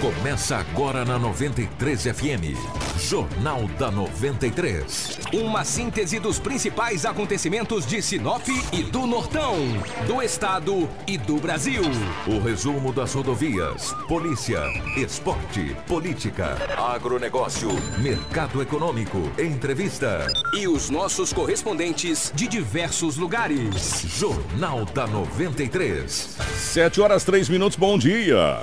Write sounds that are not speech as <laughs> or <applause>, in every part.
Começa agora na 93 FM. Jornal da 93. Uma síntese dos principais acontecimentos de Sinop e do Nortão, do Estado e do Brasil. O resumo das rodovias, polícia, esporte, política, agronegócio, mercado econômico, entrevista. E os nossos correspondentes de diversos lugares. Jornal da 93. 7 horas 3 minutos, bom dia.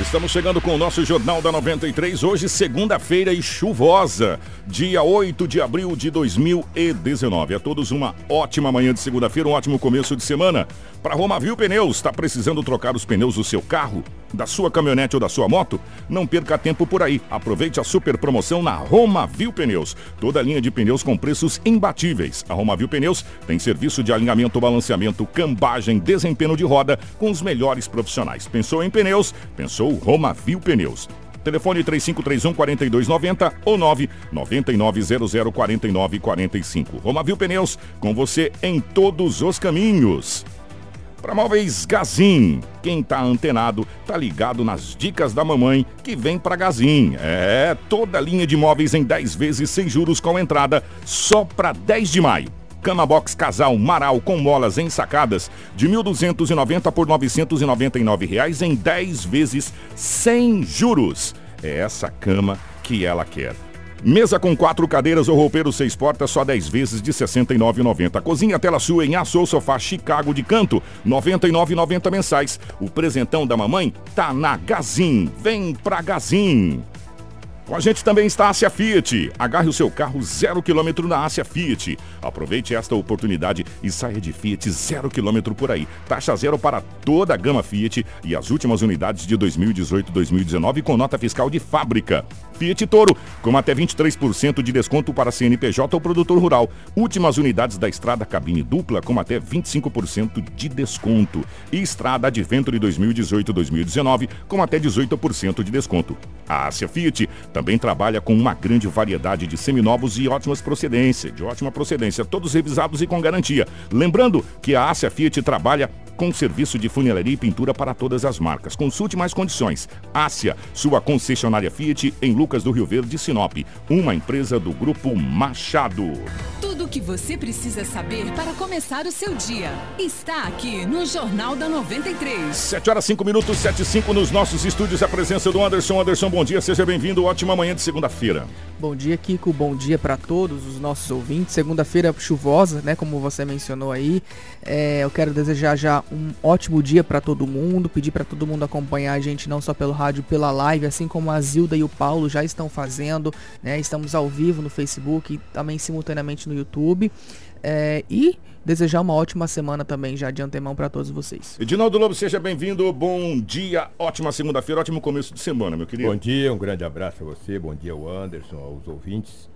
Estamos chegando com o nosso Jornal da 93, hoje, segunda-feira e chuvosa, dia 8 de abril de 2019. A todos uma ótima manhã de segunda-feira, um ótimo começo de semana. Para Romavil Pneus, está precisando trocar os pneus do seu carro, da sua caminhonete ou da sua moto? Não perca tempo por aí. Aproveite a super promoção na Romavil Pneus. Toda a linha de pneus com preços imbatíveis. A Romavil Pneus tem serviço de alinhamento, balanceamento, cambagem, desempenho de roda com os melhores profissionais. Pensou em pneus? Pensou Romavil Pneus. Telefone 3531-4290 ou 999004945. Romavil Pneus, com você em todos os caminhos. Para móveis Gazin, quem tá antenado tá ligado nas dicas da mamãe que vem para Gazin. É, toda linha de móveis em 10 vezes sem juros com entrada só para 10 de maio. Cama Box Casal Maral com molas ensacadas de 1.290 por 999 reais em 10 vezes sem juros. É essa cama que ela quer. Mesa com quatro cadeiras ou roupeiro seis portas, só 10 vezes de R$ 69,90. Cozinha tela sua em aço ou sofá Chicago de canto, R$ 99,90 mensais. O presentão da mamãe tá na Gazin. Vem pra Gazin. Com a gente também está a Ásia Fiat. Agarre o seu carro zero quilômetro na Ásia Fiat. Aproveite esta oportunidade e saia de Fiat zero quilômetro por aí. Taxa zero para toda a gama Fiat e as últimas unidades de 2018-2019 com nota fiscal de fábrica. Fiat Toro, com até 23% de desconto para CNPJ ou produtor rural. Últimas unidades da estrada cabine dupla com até 25% de desconto. E estrada Adventure 2018-2019 com até 18% de desconto. A Ásia Fiat também trabalha com uma grande variedade de seminovos e ótimas procedência, de ótima procedência, todos revisados e com garantia. Lembrando que a Ásia Fiat trabalha com serviço de funilaria e pintura para todas as marcas. Consulte mais condições. Ásia, sua concessionária Fiat em Lucas do Rio Verde, Sinop, uma empresa do grupo Machado. Tudo o que você precisa saber para começar o seu dia está aqui no Jornal da 93. 7 horas 5 minutos, 7 e 5 nos nossos estúdios. A presença do Anderson. Anderson, bom dia, seja bem-vindo. Ótima manhã de segunda-feira. Bom dia, Kiko. Bom dia para todos os nossos ouvintes. Segunda-feira chuvosa, né? Como você mencionou aí. É, eu quero desejar já um ótimo dia para todo mundo. Pedir para todo mundo acompanhar a gente não só pelo rádio, pela live, assim como a Zilda e o Paulo já estão fazendo. Né? Estamos ao vivo no Facebook e também simultaneamente no YouTube. É, e desejar uma ótima semana também já de antemão para todos vocês. Edinaldo Lobo, seja bem-vindo. Bom dia, ótima segunda-feira, ótimo começo de semana, meu querido. Bom dia, um grande abraço a você, bom dia ao Anderson, aos ouvintes.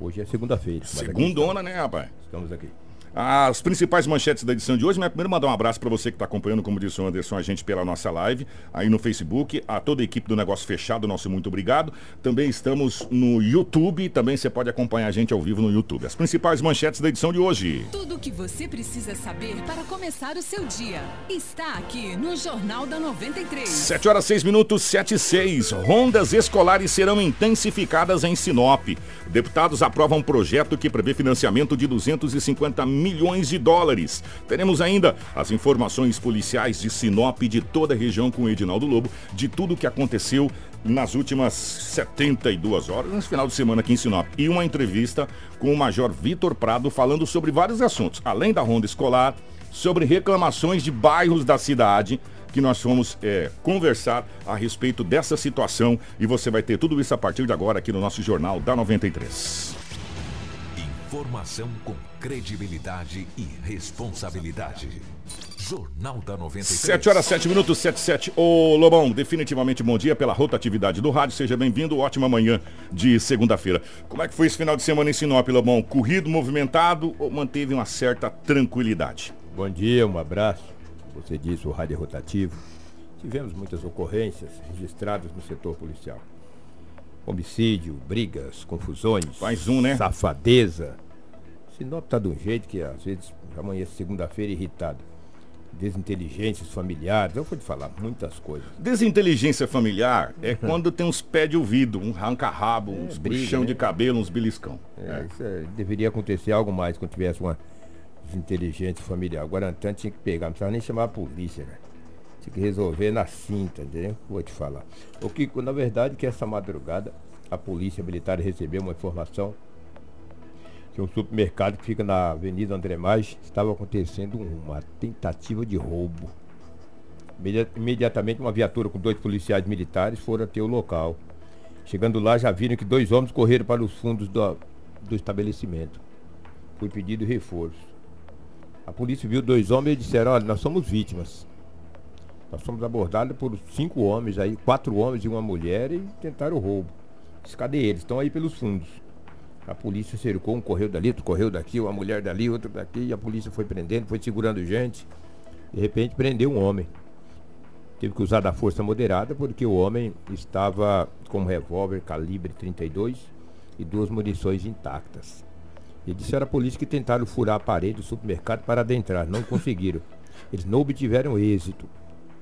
Hoje é segunda-feira. Segundona, né, rapaz? Estamos aqui. As principais manchetes da edição de hoje, mas primeiro mandar um abraço para você que está acompanhando, como disse o Anderson, a gente pela nossa live, aí no Facebook, a toda a equipe do Negócio Fechado, nosso muito obrigado. Também estamos no YouTube, também você pode acompanhar a gente ao vivo no YouTube. As principais manchetes da edição de hoje. Tudo o que você precisa saber para começar o seu dia está aqui no Jornal da 93. 7 horas 6 minutos, 7 e 6. Rondas escolares serão intensificadas em Sinop. Deputados aprovam um projeto que prevê financiamento de 250 milhões de dólares. Teremos ainda as informações policiais de Sinop de toda a região com o Edinaldo Lobo, de tudo o que aconteceu nas últimas 72 horas, nesse final de semana aqui em Sinop. E uma entrevista com o Major Vitor Prado falando sobre vários assuntos, além da ronda escolar, sobre reclamações de bairros da cidade que nós fomos é, conversar a respeito dessa situação e você vai ter tudo isso a partir de agora aqui no nosso Jornal da 93. Informação com credibilidade e responsabilidade. Jornal da 93. 7 horas 7 minutos, 7 7. Ô Lobão, definitivamente bom dia pela rotatividade do rádio. Seja bem-vindo. Ótima manhã de segunda-feira. Como é que foi esse final de semana em Sinop, Lobão? Corrido, movimentado ou manteve uma certa tranquilidade? Bom dia, um abraço. Você disse o rádio é rotativo. Tivemos muitas ocorrências registradas no setor policial. Homicídio, brigas, confusões. Mais um, né? Safadeza. Sinop tá de um jeito que às vezes amanhece segunda-feira irritado. Desinteligências familiares, eu vou te falar muitas coisas. Desinteligência familiar é <laughs> quando tem uns pés de ouvido, um ranca-rabo, uns briga, puxão né? de cabelo, uns beliscão. É, isso é, deveria acontecer algo mais quando tivesse uma desinteligência familiar. Guarantã tinha que pegar, não precisava nem chamar a polícia, né? Tinha que resolver na cinta, entendeu? Vou te falar. O que, na verdade, que essa madrugada a polícia militar recebeu uma informação que um supermercado que fica na Avenida André Mais estava acontecendo uma tentativa de roubo. Imedi- Imediatamente uma viatura com dois policiais militares foram até o local. Chegando lá já viram que dois homens correram para os fundos do, do estabelecimento. Foi pedido reforço. A polícia viu dois homens e disseram, olha, nós somos vítimas. Nós fomos abordados por cinco homens aí, quatro homens e uma mulher e tentaram o roubo. Disse, Cadê eles? Estão aí pelos fundos. A polícia cercou, um correu dali, outro correu daqui, uma mulher dali, outro daqui, e a polícia foi prendendo, foi segurando gente. De repente prendeu um homem. Teve que usar da força moderada porque o homem estava com um revólver calibre 32 e duas munições intactas. E disseram à polícia que tentaram furar a parede do supermercado para adentrar, não conseguiram. Eles não obtiveram êxito.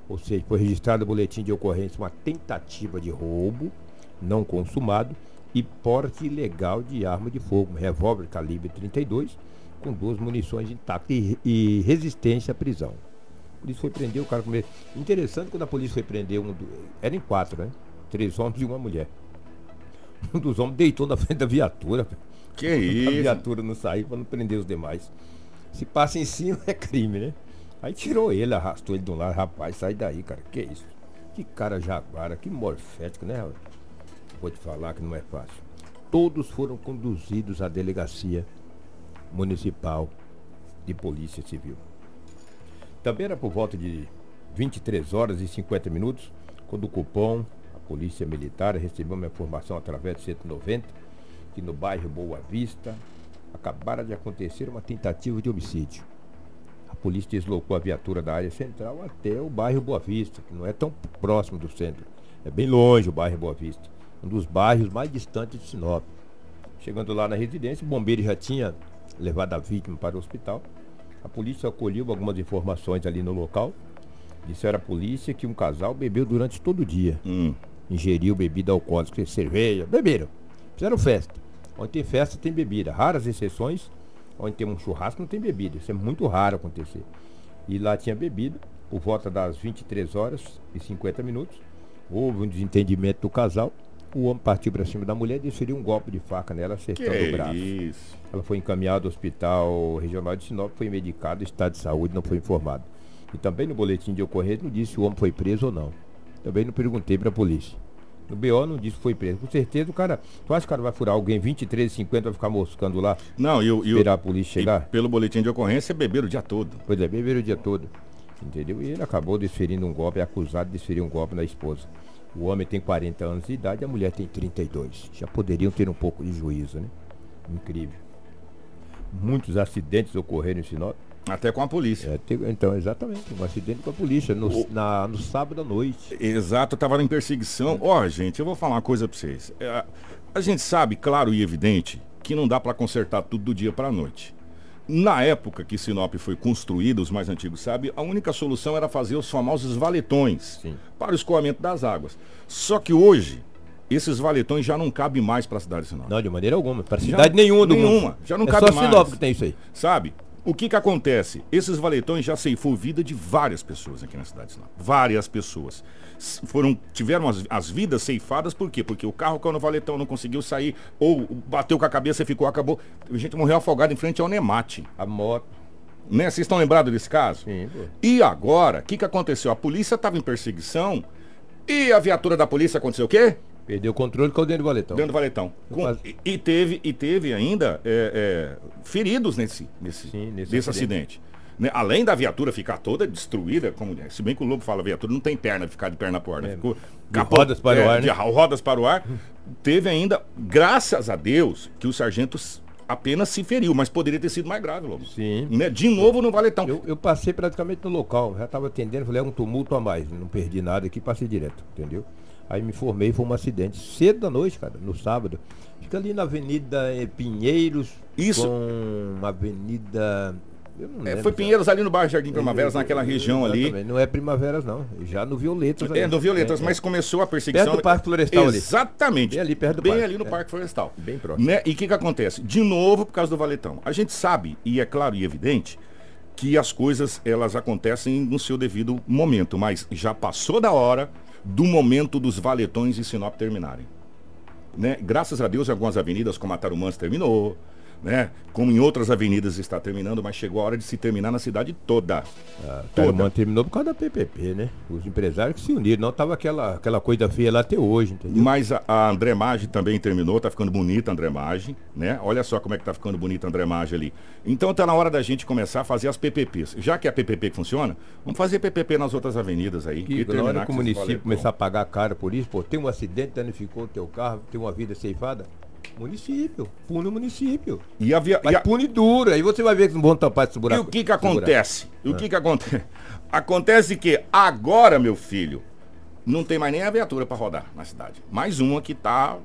Ou seja, foi registrado o boletim de ocorrência uma tentativa de roubo não consumado e porte ilegal de arma de fogo, um revólver calibre 32 com duas munições intactas e, e resistência à prisão. A polícia foi prender o cara com medo. Interessante quando a polícia foi prender um. Do... Eram quatro, né? Três homens e uma mulher. <laughs> Um dos homens deitou na frente da viatura. <laughs> Que A isso? viatura não saiu para não prender os demais. Se passa em cima é crime, né? Aí tirou ele, arrastou ele um lado. Rapaz, sai daí, cara. Que isso? Que cara jaguara, que morfético, né? Vou te falar que não é fácil. Todos foram conduzidos à delegacia municipal de polícia civil. Também era por volta de 23 horas e 50 minutos, quando o Cupom, a Polícia Militar, recebeu uma informação através do 190 que no bairro Boa Vista acabara de acontecer uma tentativa de homicídio. A polícia deslocou a viatura da área central até o bairro Boa Vista, que não é tão próximo do centro. É bem longe o bairro Boa Vista, um dos bairros mais distantes de Sinop. Chegando lá na residência, o bombeiro já tinha levado a vítima para o hospital. A polícia acolheu algumas informações ali no local. Disseram à polícia que um casal bebeu durante todo o dia. Hum. Ingeriu bebida alcoólica, cerveja, beberam. Fizeram festa. Onde tem festa tem bebida. Raras exceções, onde tem um churrasco não tem bebida. Isso é muito raro acontecer. E lá tinha bebida, por volta das 23 horas e 50 minutos. Houve um desentendimento do casal. O homem partiu para cima da mulher e desferiu um golpe de faca nela, Que acertando o braço. isso? Ela foi encaminhada ao hospital regional de Sinop, foi medicada, estado de saúde não foi informado. E também no boletim de ocorrência não disse se o homem foi preso ou não. Também não perguntei para a polícia. No BO não disse que foi preso. Com certeza o cara. Tu acha que o cara vai furar alguém 23, 50 vai ficar moscando lá, Não, e o. esperar a polícia e chegar? pelo boletim de ocorrência, beberam o dia todo. Pois é, beberam o dia todo. Entendeu? E ele acabou desferindo um golpe, é acusado de desferir um golpe na esposa. O homem tem 40 anos de idade, a mulher tem 32. Já poderiam ter um pouco de juízo, né? Incrível. Muitos acidentes ocorreram em Sinop. Até com a polícia. É, te- então, exatamente, um acidente com a polícia no, na- no sábado à noite. Exato, eu tava em perseguição. Ó, gente, eu vou falar uma coisa pra vocês. É, a gente sabe, claro e evidente, que não dá pra consertar tudo do dia pra noite. Na época que Sinop foi construída, os mais antigos sabem, a única solução era fazer os famosos valetões Sim. para o escoamento das águas. Só que hoje, esses valetões já não cabem mais para a cidade de Sinop. Não, de maneira alguma. Para cidade nenhuma do nenhuma, mundo. já não é cabe só mais. Sinop que tem isso aí. Sabe? O que que acontece? Esses valetões já ceifou vida de várias pessoas aqui na cidade de Sinop. Várias pessoas. Foram, tiveram as, as vidas ceifadas por quê? Porque o carro caiu no valetão, não conseguiu sair, ou bateu com a cabeça e ficou, acabou. A gente morreu afogado em frente ao Nemate. A moto. Né? Vocês estão lembrados desse caso? Sim, pô. E agora, o que que aconteceu? A polícia estava em perseguição e a viatura da polícia aconteceu o quê? Perdeu o controle com o dentro do valetão. Dentro do valetão. Com- Quase. e, e teve, e teve ainda é, é, feridos nesse, nesse, Sim, nesse acidente. acidente. Né? Além da viatura ficar toda destruída, como, se bem que o Lobo fala, a viatura não tem perna, ficar de perna por né? É, Ficou de rodas para o ar, de né? rodas para o ar. Teve ainda, graças a Deus, que o sargento s- apenas se feriu, mas poderia ter sido mais grave, Lobo. Sim. Né? De novo no valetão. Eu, eu passei praticamente no local, já estava atendendo, falei, é um tumulto a mais. Não perdi nada aqui, passei direto, entendeu? Aí me formei, foi um acidente cedo da noite, cara, no sábado. Fica ali na Avenida eh, Pinheiros, Isso. com Avenida... eu É, foi já. Pinheiros ali no bairro Jardim Primaveras, naquela região ali. Não é Primaveras, não. Já no Violetas. É, ali. no Violetas, É, mas é. começou a perseguição. Perto do Parque Florestal ali. Exatamente. Bem ali perto do Bem parque. ali no É. Parque Florestal. Bem próximo. Né? E o que, que acontece? De novo, por causa do valetão. A gente sabe, e é claro e evidente, que as coisas elas acontecem no seu devido momento, mas já passou da hora do momento dos valetões em Sinop terminarem. Né? Graças a Deus, algumas avenidas, como a Tarumãs terminou, né? como em outras avenidas está terminando, mas chegou a hora de se terminar na cidade toda. A Toda. Tarumã terminou por causa da PPP, né? Os empresários que se uniram. Não tava aquela, aquela coisa feia lá até hoje, entendeu? Mas a, a André Maggi também terminou, tá ficando bonita a André Maggi, né? Olha só como é que tá ficando bonita a André Maggi ali. Então tá na hora da gente começar a fazer as PPPs. Já que é a PPP que funciona, vamos fazer PPP nas outras avenidas aí. Que, na terminar hora que o município começar a pagar caro por isso, pô, tem um acidente, danificou o teu carro, tem uma vida ceifada. Município, pune o município. E, a via- Mas e a- pune duro, aí você vai ver que não vão tampar esse e buraco. o que que acontece? E o que que acontece? <laughs> Acontece que agora, meu filho, não tem mais nem a viatura para rodar na cidade. Mais uma que tá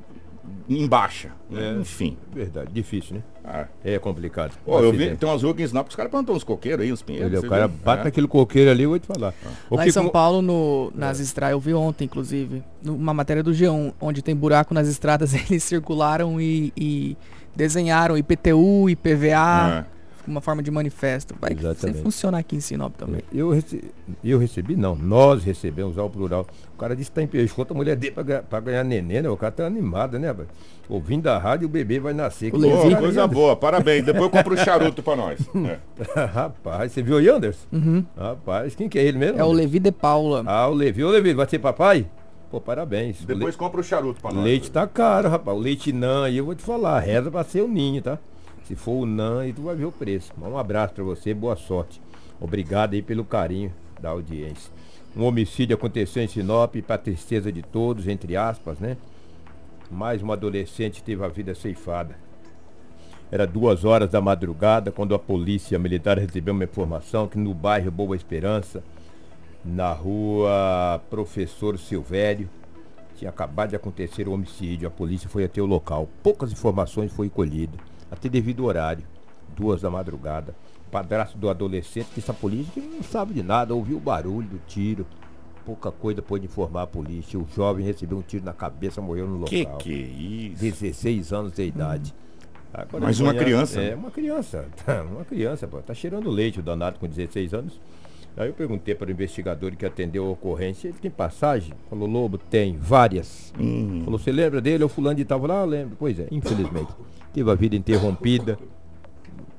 em baixa. né? É. Enfim. Verdade, difícil, né? Ah. É complicado. Um eu vi, tem umas ruas aqui em Sinop que os caras plantam uns coqueiros aí, uns pinheiros. Olha, o cara viu? bate É. naquele coqueiro ali, eu vou te falar. O Lá que em São com- Paulo, no, nas estradas, eu vi ontem, inclusive, numa matéria do G1, onde tem buraco nas estradas, <laughs> eles circularam e, e desenharam IPTU, IPVA, uma forma de manifesto. Vai Exatamente. funcionar aqui em Sinop também. Eu, rece... eu recebi, não, nós recebemos ao plural. O cara disse que tá em pescoço, a mulher dele pra, ganhar- neném, né? O cara tá animado, né, rapaz? Ouvindo a rádio, o bebê vai nascer. O Pô, coisa boa, parabéns. Depois eu compro o <laughs> charuto pra nós. É. <laughs> Rapaz, você viu o Yanders? Uhum. Rapaz, quem que é ele mesmo? É o Levi de Paula. Ah, o Levi. Ô, Levi, vai ser papai? Pô, parabéns. O Depois compra o charuto pra le... nós. leite tá caro, rapaz. O leite não, aí eu vou te falar, reza pra ser o ninho, tá? Se for o aí tu vai ver o preço. Um abraço pra você, boa sorte. Obrigado aí pelo carinho da audiência. Um homicídio aconteceu em Sinop, pra tristeza de todos, entre aspas, né? Mais uma adolescente teve a vida ceifada. Era duas horas da madrugada quando a polícia militar recebeu uma informação que no bairro Boa Esperança, na rua Professor Silvério, tinha acabado de acontecer um homicídio. A polícia foi até o local. Poucas informações foi colhida, até devido ao horário, duas da madrugada. Padrasto do adolescente disse à polícia que não sabe de nada, ouviu o barulho do tiro. Pouca coisa pôde informar a polícia. O jovem recebeu um tiro na cabeça, morreu no local. Que que é isso? 16 anos de idade. Agora Mas de uma manhã- criança, É, né? uma criança. <laughs> uma criança, pô. Tá cheirando leite o danado com 16 anos. Aí eu perguntei para o investigador que atendeu a ocorrência, ele tem passagem? Falou, Lobo, tem, várias. Hum. Falou, você lembra dele? O fulano de tal? Falou, ah, lembro. Pois é, infelizmente. Teve a vida interrompida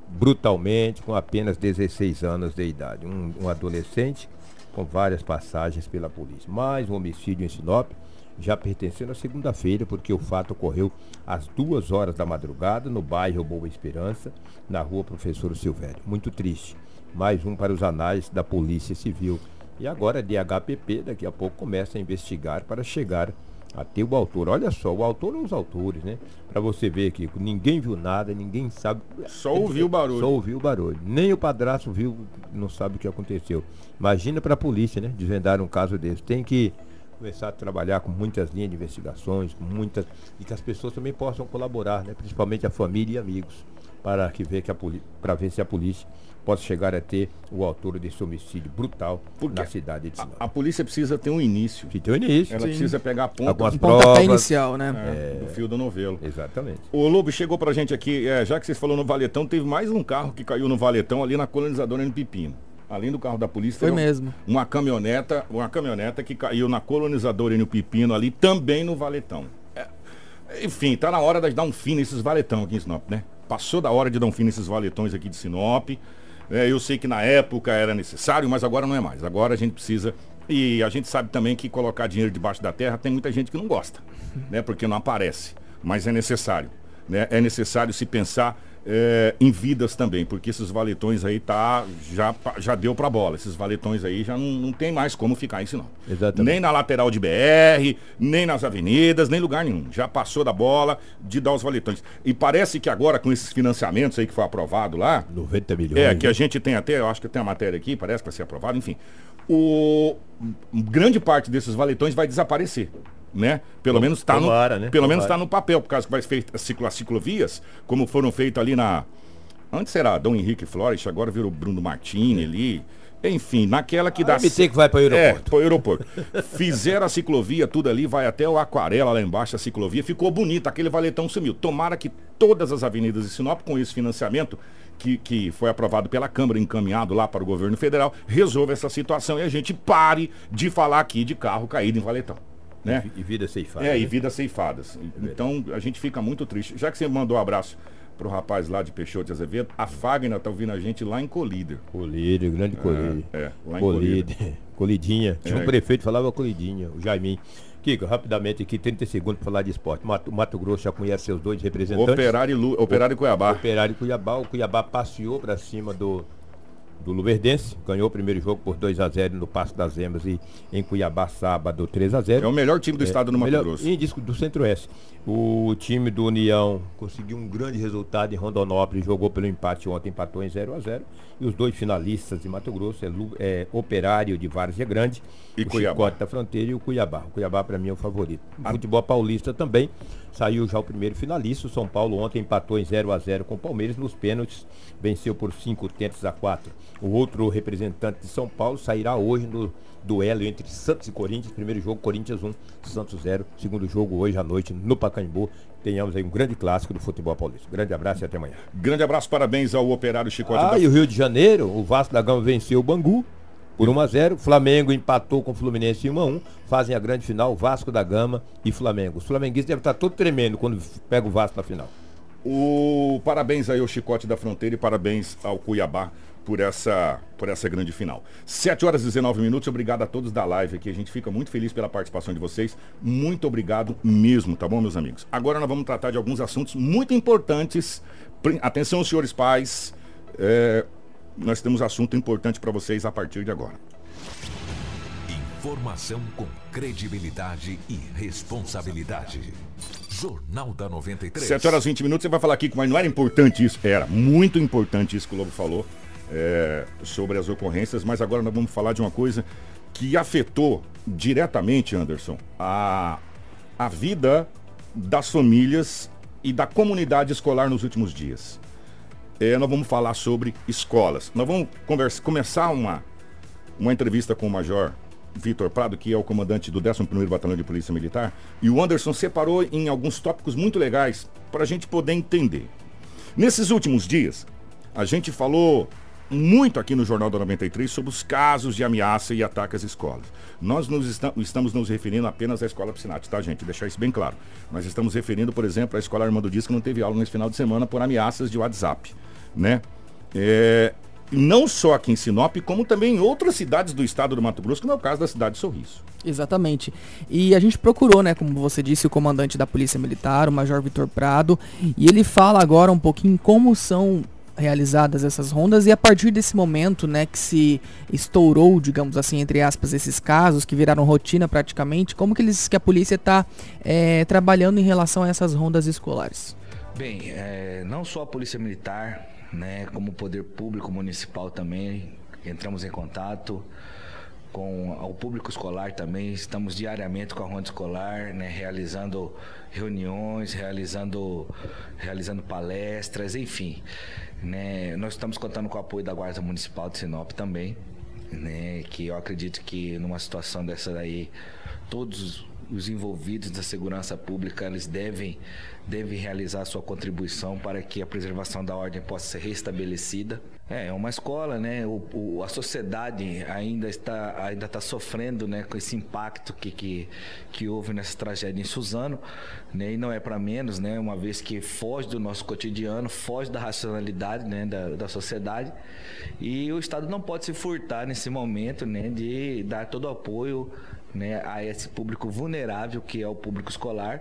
brutalmente com apenas 16 anos de idade. Um, um adolescente com várias passagens pela polícia. Mais um homicídio em Sinop, já pertencendo à segunda-feira, porque o fato ocorreu às duas horas da madrugada no bairro Boa Esperança, na rua Professor Silvério. Muito triste. Mais um para os anais da Polícia Civil. E agora a DHPP daqui a pouco começa a investigar para chegar até o autor. Olha só, o autor ou os autores, né? Para você ver que ninguém viu nada, ninguém sabe. Só ouviu o barulho. Só ouviu o barulho. Nem o padrasto viu, não sabe o que aconteceu. Imagina para a polícia, né? Desvendar um caso desse. Tem que começar a trabalhar com muitas linhas de investigações, com muitas e que as pessoas também possam colaborar, né? Principalmente a família e amigos, para que ver que a para ver se a polícia possa chegar a ter o autor desse homicídio brutal Porque na cidade de Sinop. A, a polícia precisa ter um início. Que tem o início. Ela sim. precisa pegar a ponta Algumas Um provas. inicial, né? é, do fio do novelo. Exatamente. O Lobo chegou pra gente aqui, é, já que vocês falaram no Valetão, teve mais um carro que caiu no Valetão ali na colonizadora no Pepino. Além do carro da polícia, Foi um- mesmo. Uma caminhoneta, uma caminhoneta que caiu na colonizadora no Pepino ali, também no Valetão. É, enfim, tá na hora de dar um fim nesses valetão aqui em Sinop, né? Passou da hora de dar um fim nesses valetões aqui de Sinop. É, eu sei que na época era necessário, mas agora não é mais. Agora a gente precisa. E a gente sabe também que colocar dinheiro debaixo da terra tem muita gente que não gosta, né? Porque não aparece. Mas é necessário. Né? É necessário se pensar é, em vidas também, porque esses valetões aí tá, já, já deu pra bola. Esses valetões aí já não, não tem mais como ficar em Sinop. Exatamente. Nem na lateral de BR, nem nas avenidas, nem lugar nenhum. Já passou da bola de dar os valetões. E parece que agora, com esses financiamentos aí que foi aprovado lá, 90 milhões. é, que a né? gente tem até, eu acho que tem a matéria aqui, parece que vai ser aprovado, enfim. O grande parte desses valetões vai desaparecer. Né? Pelo menos está no, né? pelo menos Tomara. tá no papel, por causa que vai ser ciclo- as ciclovias, como foram feitas ali na antes era Dom Henrique Flores, agora virou Bruno Martini ali. Enfim, naquela que dá A MT que vai para o é, aeroporto. pro aeroporto. Fizeram a ciclovia, tudo ali, vai até o Aquarela lá embaixo, a ciclovia. Ficou bonita, aquele valetão sumiu. Tomara que todas as avenidas de Sinop, com esse financiamento que, que foi aprovado pela Câmara, encaminhado lá para o governo federal, resolva essa situação e a gente pare de falar aqui de carro caído em valetão. Né? E vida ceifada. É, e vidas ceifadas. Então a gente fica muito triste. Já que você mandou um abraço pro rapaz lá de Peixoto de Azevedo, a Fagner tá ouvindo a gente lá em Colíder. Colírio, grande Colírio. é, lá em Colírio. <laughs> Colidinha. Tinha É. um prefeito que falava Colidinha, o Jaiminho. Kiko, rapidamente aqui, 30 segundos para falar de esporte. Mato, Mato Grosso já conhece seus dois representantes. Operário, e Lu, Operário e Cuiabá. Operário e Cuiabá. O Cuiabá passeou para cima do, do Luverdense. Ganhou o primeiro jogo por 2 a 0 no Passo das Emas e em Cuiabá, sábado, 3 a 0 É o melhor time do estado do Mato Melhor- Grosso. E disco do Centro-Oeste. O time do União conseguiu um grande resultado em Rondonópolis, jogou pelo empate ontem, empatou em 0 a 0 E os dois finalistas de Mato Grosso é, é Operário de Várzea Grande, E o Cuiabá. Chicote da Fronteira e o Cuiabá. O Cuiabá para mim é o favorito. O futebol paulista também saiu já o primeiro finalista. O São Paulo ontem empatou em 0 a 0 com o Palmeiras nos pênaltis, venceu por 5 tentos a 4. O outro representante de São Paulo sairá hoje no duelo entre Santos e Corinthians. Primeiro jogo, Corinthians 1, Santos 0. Segundo jogo, hoje à noite, no Pacaembu. Tenhamos aí um grande clássico do futebol paulista. Grande abraço e até amanhã. Grande abraço, parabéns ao Operário Chicote Ah, da e o Rio de Janeiro, o Vasco da Gama venceu o Bangu por 1 a 0 Flamengo empatou com o Fluminense em 1 a 1 Fazem a grande final, Vasco da Gama e Flamengo. Os flamenguistas devem estar todo tremendo quando pega o Vasco na final. O parabéns aí ao Chicote da Fronteira e parabéns ao Cuiabá por essa, por essa grande final. 7 horas e 19 minutos, obrigado a todos da live aqui. A gente fica muito feliz pela participação de vocês. Muito obrigado mesmo, tá bom, meus amigos? Agora nós vamos tratar de alguns assuntos muito importantes. Atenção, senhores pais. é, nós temos assunto importante para vocês a partir de agora. Informação com credibilidade e responsabilidade. Jornal da 93. 7 horas e 20 minutos, você vai falar aqui, mas não era importante isso? Era muito importante isso que o Lobo falou é, sobre as ocorrências, mas agora nós vamos falar de uma coisa que afetou diretamente, Anderson, a, a vida das famílias e da comunidade escolar nos últimos dias. É, nós vamos falar sobre escolas. Nós vamos conversa, começar uma, uma entrevista com o Major Vitor Prado, que é o comandante do 11º Batalhão de Polícia Militar, e o Anderson separou em alguns tópicos muito legais para a gente poder entender. Nesses últimos dias, a gente falou muito aqui no Jornal da 93 sobre os casos de ameaça e ataque às escolas. Nós nos esta- estamos nos referindo apenas à escola Piscinati, tá, gente? Deixar isso bem claro. Nós estamos referindo, por exemplo, à escola Armando Dias, que não teve aula nesse final de semana por ameaças de WhatsApp, né? É, não só aqui em Sinop, como também em outras cidades do estado do Mato Grosso, como é o caso da cidade de Sorriso. Exatamente. E a gente procurou, né, como você disse, o comandante da Polícia Militar, o Major Vitor Prado, e ele fala agora um pouquinho como são realizadas essas rondas e a partir desse momento, né, que se estourou, digamos assim, entre aspas, esses casos que viraram rotina praticamente, como que eles que a polícia está trabalhando em relação a essas rondas escolares? Bem, é, não só a Polícia Militar, né, como o Poder Público Municipal também, entramos em contato com o público escolar também, estamos diariamente com a ronda escolar, né, realizando reuniões, realizando, realizando palestras, enfim. Né, nós estamos contando com o apoio da Guarda Municipal de Sinop também, né, que eu acredito que numa situação dessa daí, todos os envolvidos da segurança pública eles devem, devem realizar sua contribuição para que a preservação da ordem possa ser restabelecida. É, é uma escola, né? O, o- a sociedade ainda está, ainda está sofrendo né, com esse impacto que, que, que houve nessa tragédia em Suzano. Né? E não é para menos, né? uma vez que foge do nosso cotidiano, foge da racionalidade né, da, da sociedade. E o Estado não pode se furtar nesse momento né, de dar todo o apoio né, a esse público vulnerável que é o público escolar,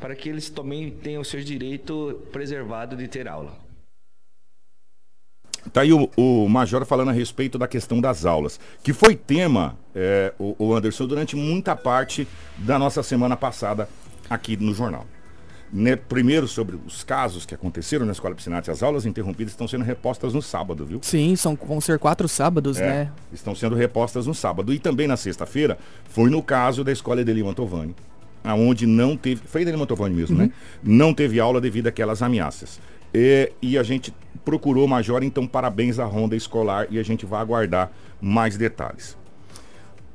para que eles também tenham o seu direito preservado de ter aula. Tá aí o, o Major falando a respeito da questão das aulas, que foi tema, é, o, o Anderson, durante muita parte da nossa semana passada aqui no jornal. Né, primeiro sobre os casos que aconteceram na Escola Piscinati, as aulas interrompidas estão sendo repostas no sábado, viu? Sim, são, vão ser quatro sábados, É, né? Estão sendo repostas no sábado. E também na sexta-feira foi no caso da Escola Edeli Mantovani, aonde não teve. Foi Dani Mantovani mesmo, né? Não teve aula devido àquelas ameaças. E, e a gente procurou Major, então parabéns à Ronda Escolar e a gente vai aguardar mais detalhes.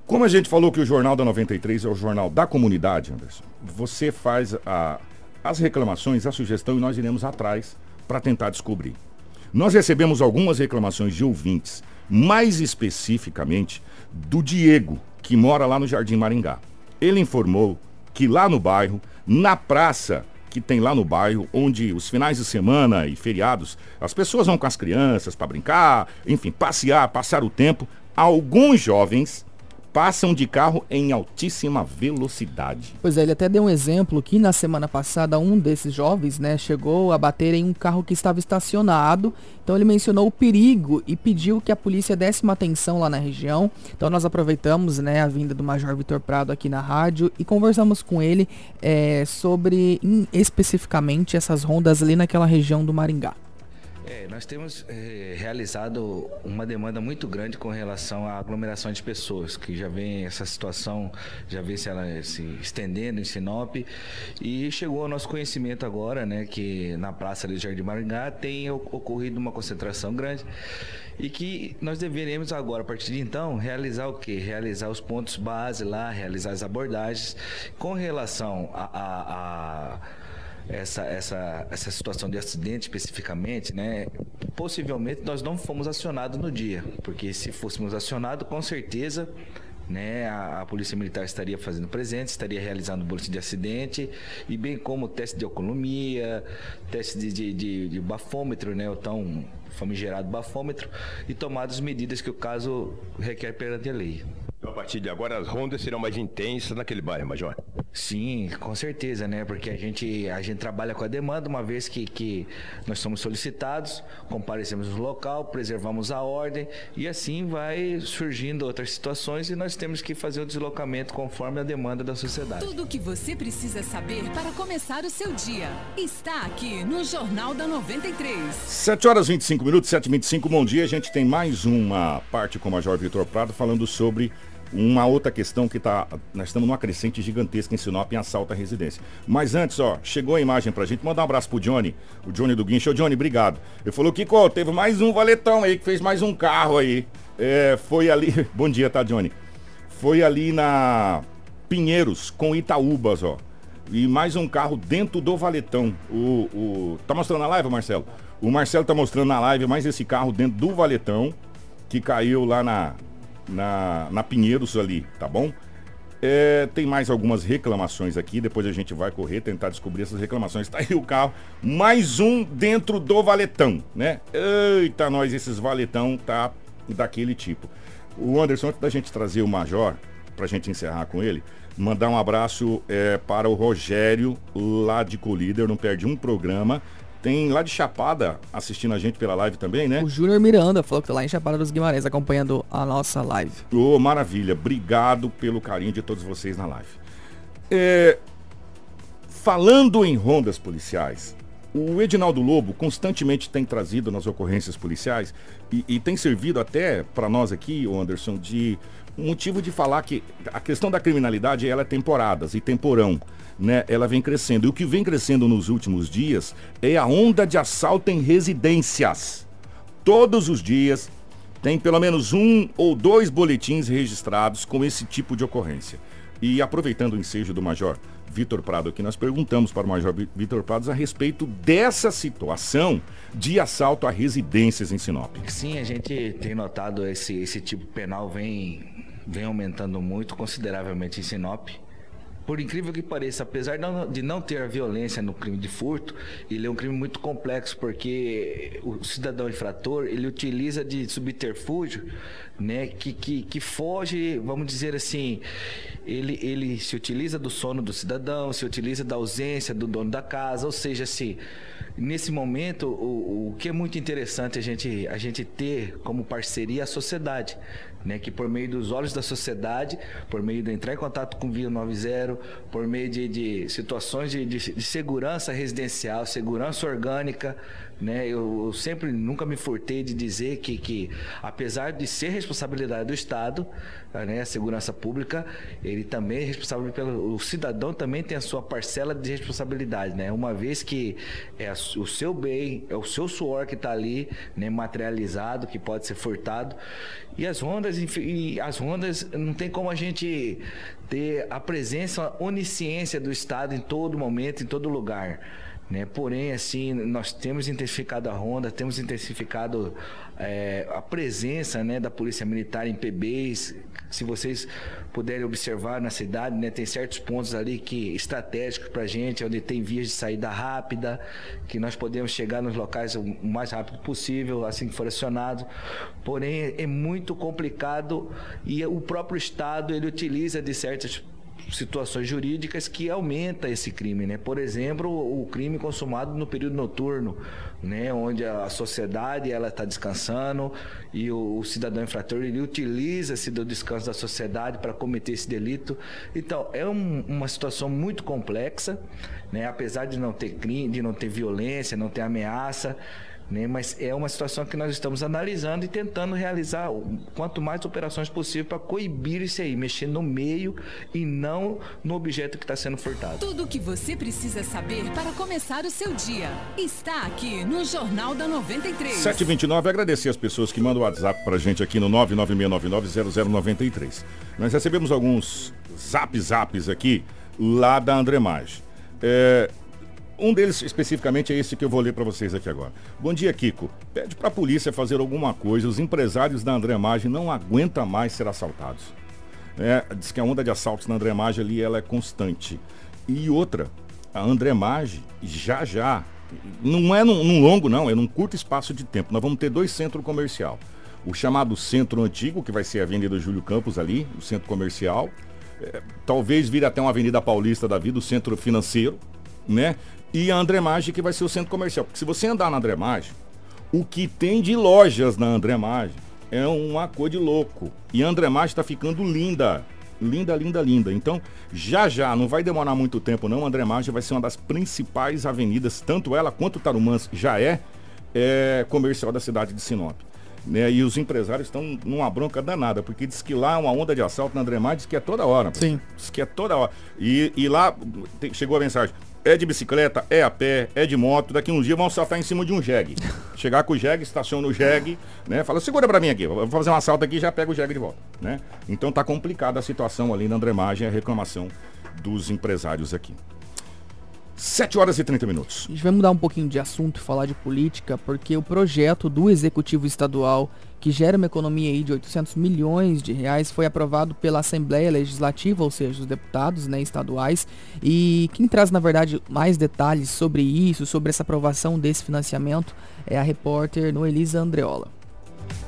Como a gente falou que o Jornal da 93 é o jornal da comunidade, Anderson, você faz a- as reclamações, a sugestão e nós iremos atrás para tentar descobrir. Nós recebemos algumas reclamações de ouvintes, mais especificamente do Diego, que mora lá no Jardim Maringá. Ele informou que lá no bairro, na praça que tem lá no bairro, onde os finais de semana e feriados, as pessoas vão com as crianças para brincar, enfim, passear, passar o tempo, alguns jovens passam de carro em altíssima velocidade. Pois é, ele até deu um exemplo que na semana passada um desses jovens, né, chegou a bater em um carro que estava estacionado. Então ele mencionou o perigo e pediu que a polícia desse uma atenção lá na região. Então nós aproveitamos, né, a vinda do Major Vitor Prado aqui na rádio e conversamos com ele eh, sobre especificamente essas rondas ali naquela região do Maringá. É, nós temos eh, realizado uma demanda muito grande com relação à aglomeração de pessoas, que já vem essa situação, já vem se ela se estendendo em Sinop e chegou ao nosso conhecimento agora, né, que na praça de Jardim Maringá tem ocorrido uma concentração grande e que nós deveremos agora, a partir de então, realizar o quê? Realizar os pontos base lá, realizar as abordagens com relação a- a- a essa, essa, essa situação de acidente especificamente, né? Possivelmente nós não fomos acionados no dia, porque se fôssemos acionados, com certeza. Né, a, a Polícia Militar estaria fazendo presente, estaria realizando o boletim de acidente, e bem como teste de alcoolemia, teste de, de, de- de bafômetro, né, o tão famigerado bafômetro, e tomadas as medidas que o caso requer perante a lei. A partir de agora, as rondas serão mais intensas naquele bairro, Major. Sim, com certeza, né? Porque a gente, a gente trabalha com a demanda, uma vez que, que nós somos solicitados, comparecemos no local, preservamos a ordem e assim vai surgindo outras situações e nós temos que fazer o deslocamento conforme a demanda da sociedade. Tudo o que você precisa saber para começar o seu dia está aqui no Jornal da 93. 7 horas 25 minutos, 7 e 25 bom dia. A gente tem mais uma parte com o Major Vitor Prado falando sobre uma outra questão que tá. Nós estamos numa crescente gigantesca em Sinop em assalto à residência. Mas antes, ó, chegou a imagem pra gente. Mandar um abraço pro Johnny, o Johnny do Guincho. Ô, Johnny, obrigado. Ele falou que, teve mais um valetão aí, que fez mais um carro aí. É, foi ali. <laughs> Bom dia, tá, Johnny? Foi ali na Pinheiros com Itaúbas, ó. E mais um carro dentro do valetão. O, o... Tá mostrando na live, Marcelo? O Marcelo tá mostrando na live mais esse carro dentro do valetão que caiu lá na, na, na Pinheiros ali, tá bom? É, tem mais algumas reclamações aqui, depois a gente vai correr, tentar descobrir essas reclamações. <laughs> Tá aí o carro, mais um dentro do valetão, né? Eita, nós, esses valetão tá daquele tipo. O Anderson, antes da gente trazer o Major, pra gente encerrar com ele, mandar um abraço é, para o Rogério, lá de Colíder, não perde um programa. Tem lá de Chapada assistindo a gente pela live também, né? O Júnior Miranda falou que tá lá em Chapada dos Guimarães acompanhando a nossa live. Ô, maravilha. Obrigado pelo carinho de todos vocês na live. É, falando em rondas policiais, o Edinaldo Lobo constantemente tem trazido nas ocorrências policiais e, e tem servido até para nós aqui, o Anderson, de um motivo de falar que a questão da criminalidade ela é temporadas e temporão. Né, ela vem crescendo. E o que vem crescendo nos últimos dias é a onda de assalto em residências. Todos os dias tem pelo menos um ou dois boletins registrados com esse tipo de ocorrência. E aproveitando o ensejo do Major Vitor Prado aqui, nós perguntamos para o Major Vi- Vitor Prado a respeito dessa situação de assalto a residências em Sinop. Sim, a gente tem notado esse, esse tipo penal vem, vem aumentando muito, consideravelmente em Sinop. Por incrível que pareça, apesar de não, ter a violência no crime de furto, ele é um crime muito complexo porque o cidadão infrator ele utiliza de subterfúgio, né, que, que, que foge, vamos dizer assim, ele, ele se utiliza do sono do cidadão, se utiliza da ausência do dono da casa, ou seja, assim, nesse momento, o, o que é muito interessante a gente, a gente ter como parceria a sociedade, né? Que por meio dos olhos da sociedade, por meio de entrar em contato com o Via 90, trabalho por meio de, de situações de, de, de segurança residencial, segurança orgânica, né? Eu, sempre nunca me furtei de dizer que, que apesar de ser responsabilidade do Estado, né, a segurança pública, ele também é responsável pelo o cidadão também tem a sua parcela de responsabilidade, né? Uma vez que é o seu bem, é o seu suor que está ali, né, materializado, que pode ser furtado. E as rondas, e as rondas não tem como a gente ter a presença, a onisciência do Estado em todo momento, em todo lugar. Né? Porém, assim, nós temos intensificado a ronda, temos intensificado é, a presença né, da Polícia Militar em PBs. Se vocês puderem observar na cidade, né, tem certos pontos ali que estratégicos para a gente, onde tem vias de saída rápida, que nós podemos chegar nos locais o mais rápido possível, assim que for acionado. Porém, é muito complicado e o próprio Estado ele utiliza de certas situações jurídicas que aumenta esse crime, né? Por exemplo, o crime consumado no período noturno, né? Onde a sociedade ela está descansando e o, o, cidadão infrator ele utiliza-se do descanso da sociedade para cometer esse delito. Então é um, uma situação muito complexa, né? Apesar de não ter crime, de não ter violência, não ter ameaça né? Mas é uma situação que nós estamos analisando e tentando realizar quanto mais operações possível para coibir isso aí, mexer no meio e não no objeto que está sendo furtado. Tudo o que você precisa saber para começar o seu dia está aqui no Jornal da 93. 729, agradecer as pessoas que mandam o WhatsApp para a gente aqui no 996990093. Nós recebemos alguns zap zaps aqui lá da Andremage. É, um deles especificamente é esse que eu vou ler para vocês aqui agora. Bom dia, Kiko. Pede para a polícia fazer alguma coisa. Os empresários da Andremagem não aguentam mais ser assaltados. É, diz que a onda de assaltos na Andremagem ali ela é constante. E outra, a Andremagem já já, não é num, num, longo não, é num curto espaço de tempo. Nós vamos ter dois centros comerciais. O chamado Centro Antigo, que vai ser a Avenida Júlio Campos ali, o centro comercial. É, talvez vire até uma Avenida Paulista da vida, o centro financeiro, né? E a Andremage, que vai ser o centro comercial. Porque se você andar na Andremage, o que tem de lojas na Andremage é uma coisa de louco. E a Andremage está ficando linda. Linda, linda, linda. Então, já já, não vai demorar muito tempo não, a Andremage vai ser uma das principais avenidas, tanto ela quanto o Tarumãs já é, é comercial da cidade de Sinop. Né? E os empresários estão numa bronca danada, porque diz que lá é uma onda de assalto na Andremage, diz que é toda hora. Sim. Diz que é toda hora. E, e lá chegou a mensagem, é de bicicleta, é a pé, é de moto. Daqui uns dias vão saltar em cima de um jegue. <laughs> Chegar com o jegue, estaciona o jegue, né? Fala, segura para mim aqui, vou fazer um assalto aqui e já pega o jegue de volta, né? Então tá complicada a situação ali na Andremagem, a reclamação dos empresários aqui. 7 horas e 30 minutos. A gente vai mudar um pouquinho de assunto e falar de política, porque o projeto do Executivo Estadual, que gera uma economia aí de 800 milhões de reais, foi aprovado pela Assembleia Legislativa, ou seja, os deputados né, estaduais. E quem traz, na verdade, mais detalhes sobre isso, sobre essa aprovação desse financiamento, é a repórter Noelisa Andreola.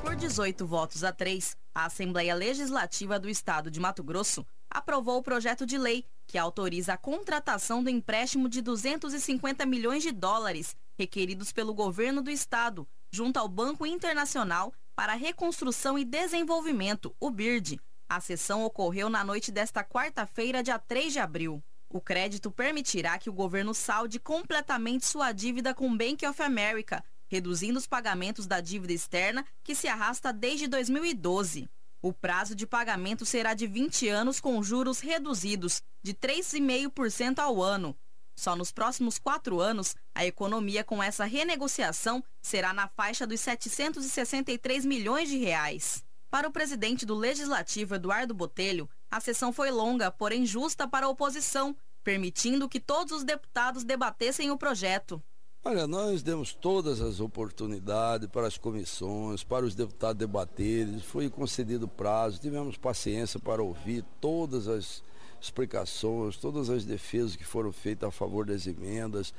Por 18 votos a 3, a Assembleia Legislativa do Estado de Mato Grosso aprovou o projeto de lei que autoriza a contratação do empréstimo de 250 milhões de dólares requeridos pelo governo do estado junto ao Banco Internacional para Reconstrução e Desenvolvimento, o BIRD. A sessão ocorreu na noite desta quarta-feira, dia 3 de abril. O crédito permitirá que o governo salde completamente sua dívida com o Bank of America, reduzindo os pagamentos da dívida externa que se arrasta desde 2012. O prazo de pagamento será de 20 anos com juros reduzidos, de 3,5% ao ano. Só nos próximos quatro anos, a economia com essa renegociação será na faixa dos 763 milhões de reais. Para o presidente do Legislativo, Eduardo Botelho, a sessão foi longa, porém justa para a oposição, permitindo que todos os deputados debatessem o projeto. Olha, nós demos todas as oportunidades para as comissões, para os deputados debaterem, foi concedido prazo, tivemos paciência para ouvir todas as explicações, todas as defesas que foram feitas a favor das emendas.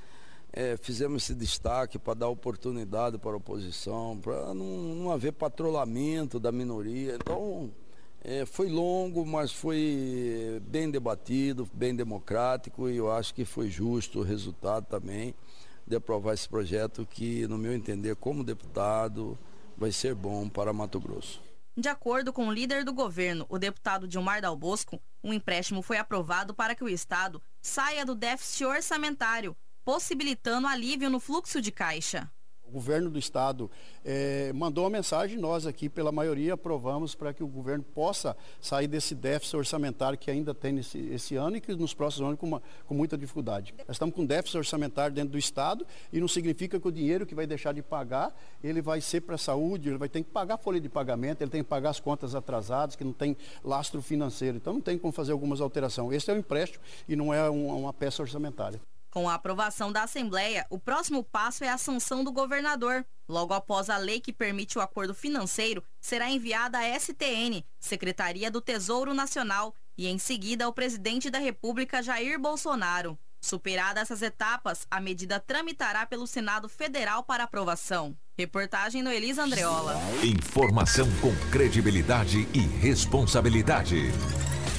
É, fizemos esse destaque para dar oportunidade para a oposição, para não, não haver patrulhamento da minoria. Então, é, foi longo, mas foi bem debatido, bem democrático e eu acho que foi justo o resultado também de aprovar esse projeto que, no meu entender, como deputado, vai ser bom para Mato Grosso. De acordo com o líder do governo, o deputado Dilmar Dal Bosco, um empréstimo foi aprovado para que o Estado saia do déficit orçamentário, possibilitando alívio no fluxo de caixa. O governo do estado eh, mandou uma mensagem, nós aqui pela maioria aprovamos para que o governo possa sair desse déficit orçamentário que ainda tem nesse, esse ano e que nos próximos anos com, uma, com muita dificuldade. Nós estamos com déficit orçamentário dentro do estado e não significa que o dinheiro que vai deixar de pagar, ele vai ser para a saúde, ele vai ter que pagar folha de pagamento, ele tem que pagar as contas atrasadas, que não tem lastro financeiro. Então não tem como fazer algumas alterações. Esse é um empréstimo e não é um, uma peça orçamentária. Com a aprovação da Assembleia, o próximo passo é a sanção do governador. Logo após a lei que permite o acordo financeiro, será enviada à STN, Secretaria do Tesouro Nacional, e em seguida ao presidente da República, Jair Bolsonaro. Superadas essas etapas, a medida tramitará pelo Senado Federal para aprovação. Reportagem no Elisa Andreola. Informação com credibilidade e responsabilidade.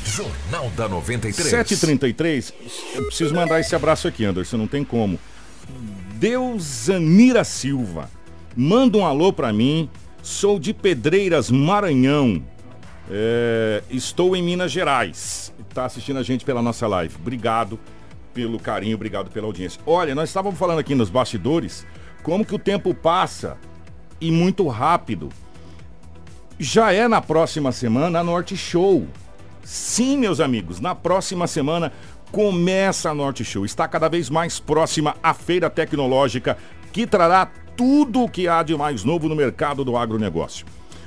Jornal da 93. 7h33, eu preciso mandar esse abraço aqui, Anderson, não tem como. Deusanira Silva, manda um alô pra mim, sou de Pedreiras, Maranhão. É, estou em Minas Gerais. Tá assistindo a gente pela nossa live. Obrigado pelo carinho, obrigado pela audiência. Olha, nós estávamos falando aqui nos bastidores como que o tempo passa e muito rápido. Já é na próxima semana a Norte Show. Sim, meus amigos, na próxima semana começa a Norte Show. Está cada vez mais próxima a feira tecnológica que trará tudo o que há de mais novo no mercado do agronegócio.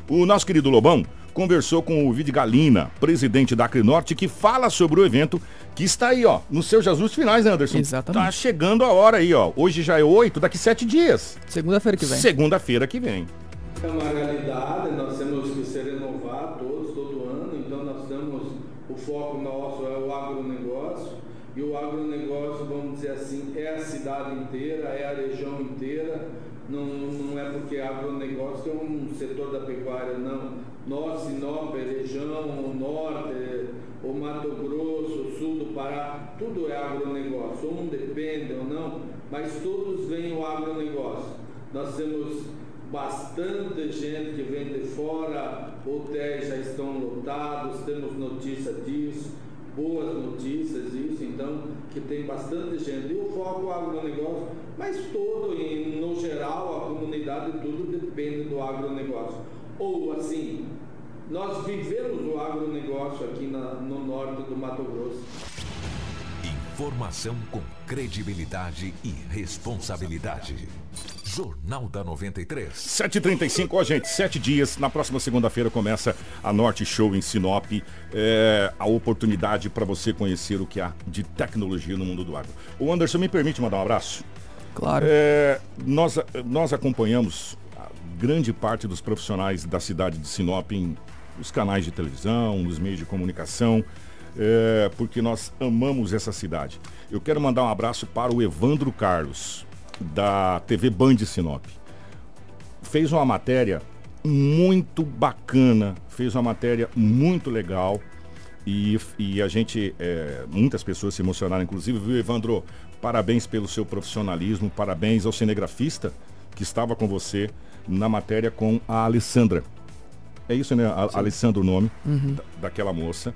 O nosso querido Lobão conversou com o Vid Galina, presidente da Acrinorte, que fala sobre o evento que está aí, ó, nos seus Jesus finais, né, Anderson? Exatamente. Tá chegando a hora aí, ó. Hoje já é oito, daqui sete dias. Segunda-feira que vem. Segunda-feira que vem. É uma realidade, nós temos que se renovar foco nosso é o agronegócio, e o agronegócio, vamos dizer assim, é a cidade inteira, é a região inteira, não, não é porque é agronegócio é um setor da pecuária, não. Nós, Sinop, região, o norte, o Mato Grosso, o sul do Pará, tudo é agronegócio. Um depende ou não, mas todos vêm o agronegócio. Nós temos bastante gente que vem de fora, hotéis já estão lotados, temos notícia disso, boas notícias disso, então, que tem bastante gente. E o foco o agronegócio, mas todo, em, no geral, a comunidade, tudo depende do agronegócio. Ou assim, nós vivemos o agronegócio aqui na, no norte do Mato Grosso. Informação com credibilidade e responsabilidade. Jornal da 93. 7h35, ó gente, sete dias. Na próxima segunda-feira começa a Norte Show em Sinop. É, a oportunidade para você conhecer o que há de tecnologia no mundo do agro. O Anderson, me permite mandar um abraço? Claro. É, nós, nós acompanhamos a grande parte dos profissionais da cidade de Sinop em nos canais de televisão, nos meios de comunicação, é, porque nós amamos essa cidade. Eu quero mandar um abraço para o Evandro Carlos, da TV Band Sinop. Fez uma matéria muito bacana, fez uma matéria muito legal. E, e a gente, é, muitas pessoas se emocionaram, inclusive, viu, Evandro? Parabéns pelo seu profissionalismo, parabéns ao cinegrafista que estava com você na matéria com a Alessandra. É isso, né? A, Alessandra o nome Uhum. da- daquela moça.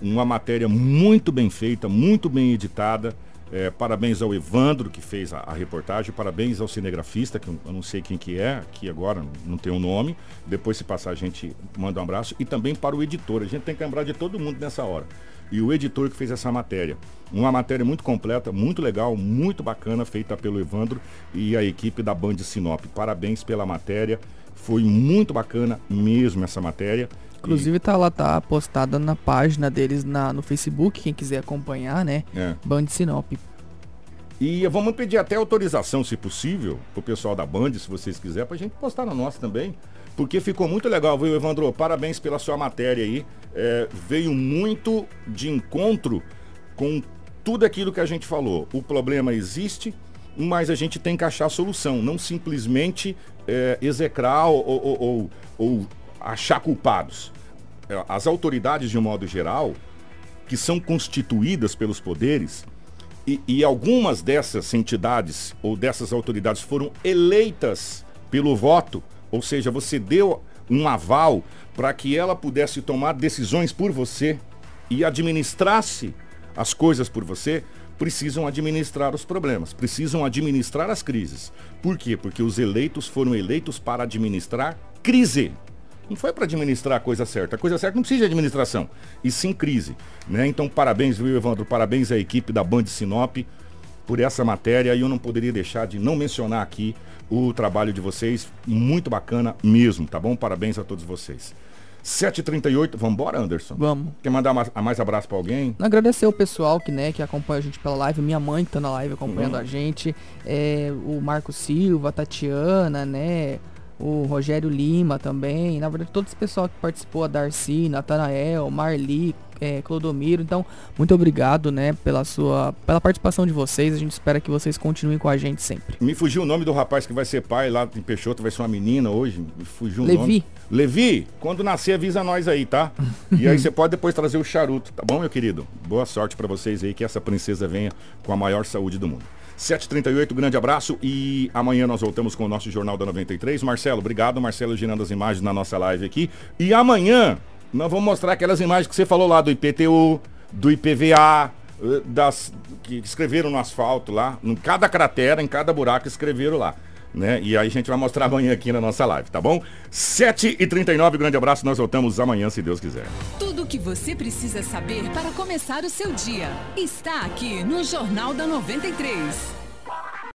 Uma matéria muito bem feita, muito bem editada. É, parabéns ao Evandro que fez a, a reportagem, parabéns ao cinegrafista, que eu não sei quem que é, aqui agora não tem o nome. Depois, se passar, a gente manda um abraço. E também para o editor. A gente tem que lembrar de todo mundo nessa hora. E o editor que fez essa matéria. Uma matéria muito completa, muito legal, muito bacana, feita pelo Evandro e a equipe da Band Sinop. Parabéns pela matéria. Foi muito bacana mesmo essa matéria. Inclusive tá lá, tá postada na página deles na, no Facebook, quem quiser acompanhar, né? É. Band Sinop. E vamos pedir até autorização, se possível, pro pessoal da Band, se vocês quiserem, pra gente postar na nossa também. Porque ficou muito legal, viu, Evandro? Parabéns pela sua matéria aí. É, veio muito de encontro com tudo aquilo que a gente falou. O problema existe, mas a gente tem que achar a solução, não simplesmente é, execrar ou, ou- ou- ou achar culpados. É, As autoridades, de um modo geral, que são constituídas pelos poderes, e, e algumas dessas entidades ou dessas autoridades foram eleitas pelo voto, ou seja, você deu um aval para que ela pudesse tomar decisões por você. e administrasse as coisas por você, precisam administrar os problemas, precisam administrar as crises. Por quê? Porque os eleitos foram eleitos para administrar crise. Não foi para administrar a coisa certa. A coisa certa não precisa de administração, e sim crise. Né? Então, parabéns, viu, Evandro? Parabéns à equipe da Band Sinop por essa matéria. E eu não poderia deixar de não mencionar aqui o trabalho de vocês. Muito bacana mesmo, tá bom? Parabéns a todos vocês. 7h38, vamos embora, Anderson? Vamos. Quer mandar mais, mais abraço para alguém? Agradecer o pessoal que, né, que acompanha a gente pela live, minha mãe que tá na live acompanhando uhum. a gente, é, o Marco Silva, a Tatiana, né, o Rogério Lima também, na verdade todo esse pessoal que participou, a Darcy, Natanael, Marli, é, Clodomiro. Então, muito obrigado, né, pela sua, pela participação de vocês. A gente espera que vocês continuem com a gente sempre. Me fugiu o nome do rapaz que vai ser pai lá em Peixoto, vai ser uma menina hoje. Me fugiu o Levi. nome. Levi, quando nascer avisa nós aí, tá? <laughs> E aí você pode depois trazer o charuto, tá bom, meu querido? Boa sorte para vocês aí, que essa princesa venha com a maior saúde do mundo. 7h38, grande abraço e amanhã nós voltamos com o nosso Jornal da 93. Marcelo, obrigado. Marcelo girando as imagens na nossa live aqui. E amanhã nós vamos mostrar aquelas imagens que você falou lá do IPTU, do IPVA, eh, das, que escreveram no asfalto lá, em cada cratera, em cada buraco escreveram lá. Né? E aí a gente vai mostrar amanhã aqui na nossa live, tá bom? 7h39, grande abraço, nós voltamos amanhã, se Deus quiser. Tudo o que você precisa saber para começar o seu dia está aqui no Jornal da 93.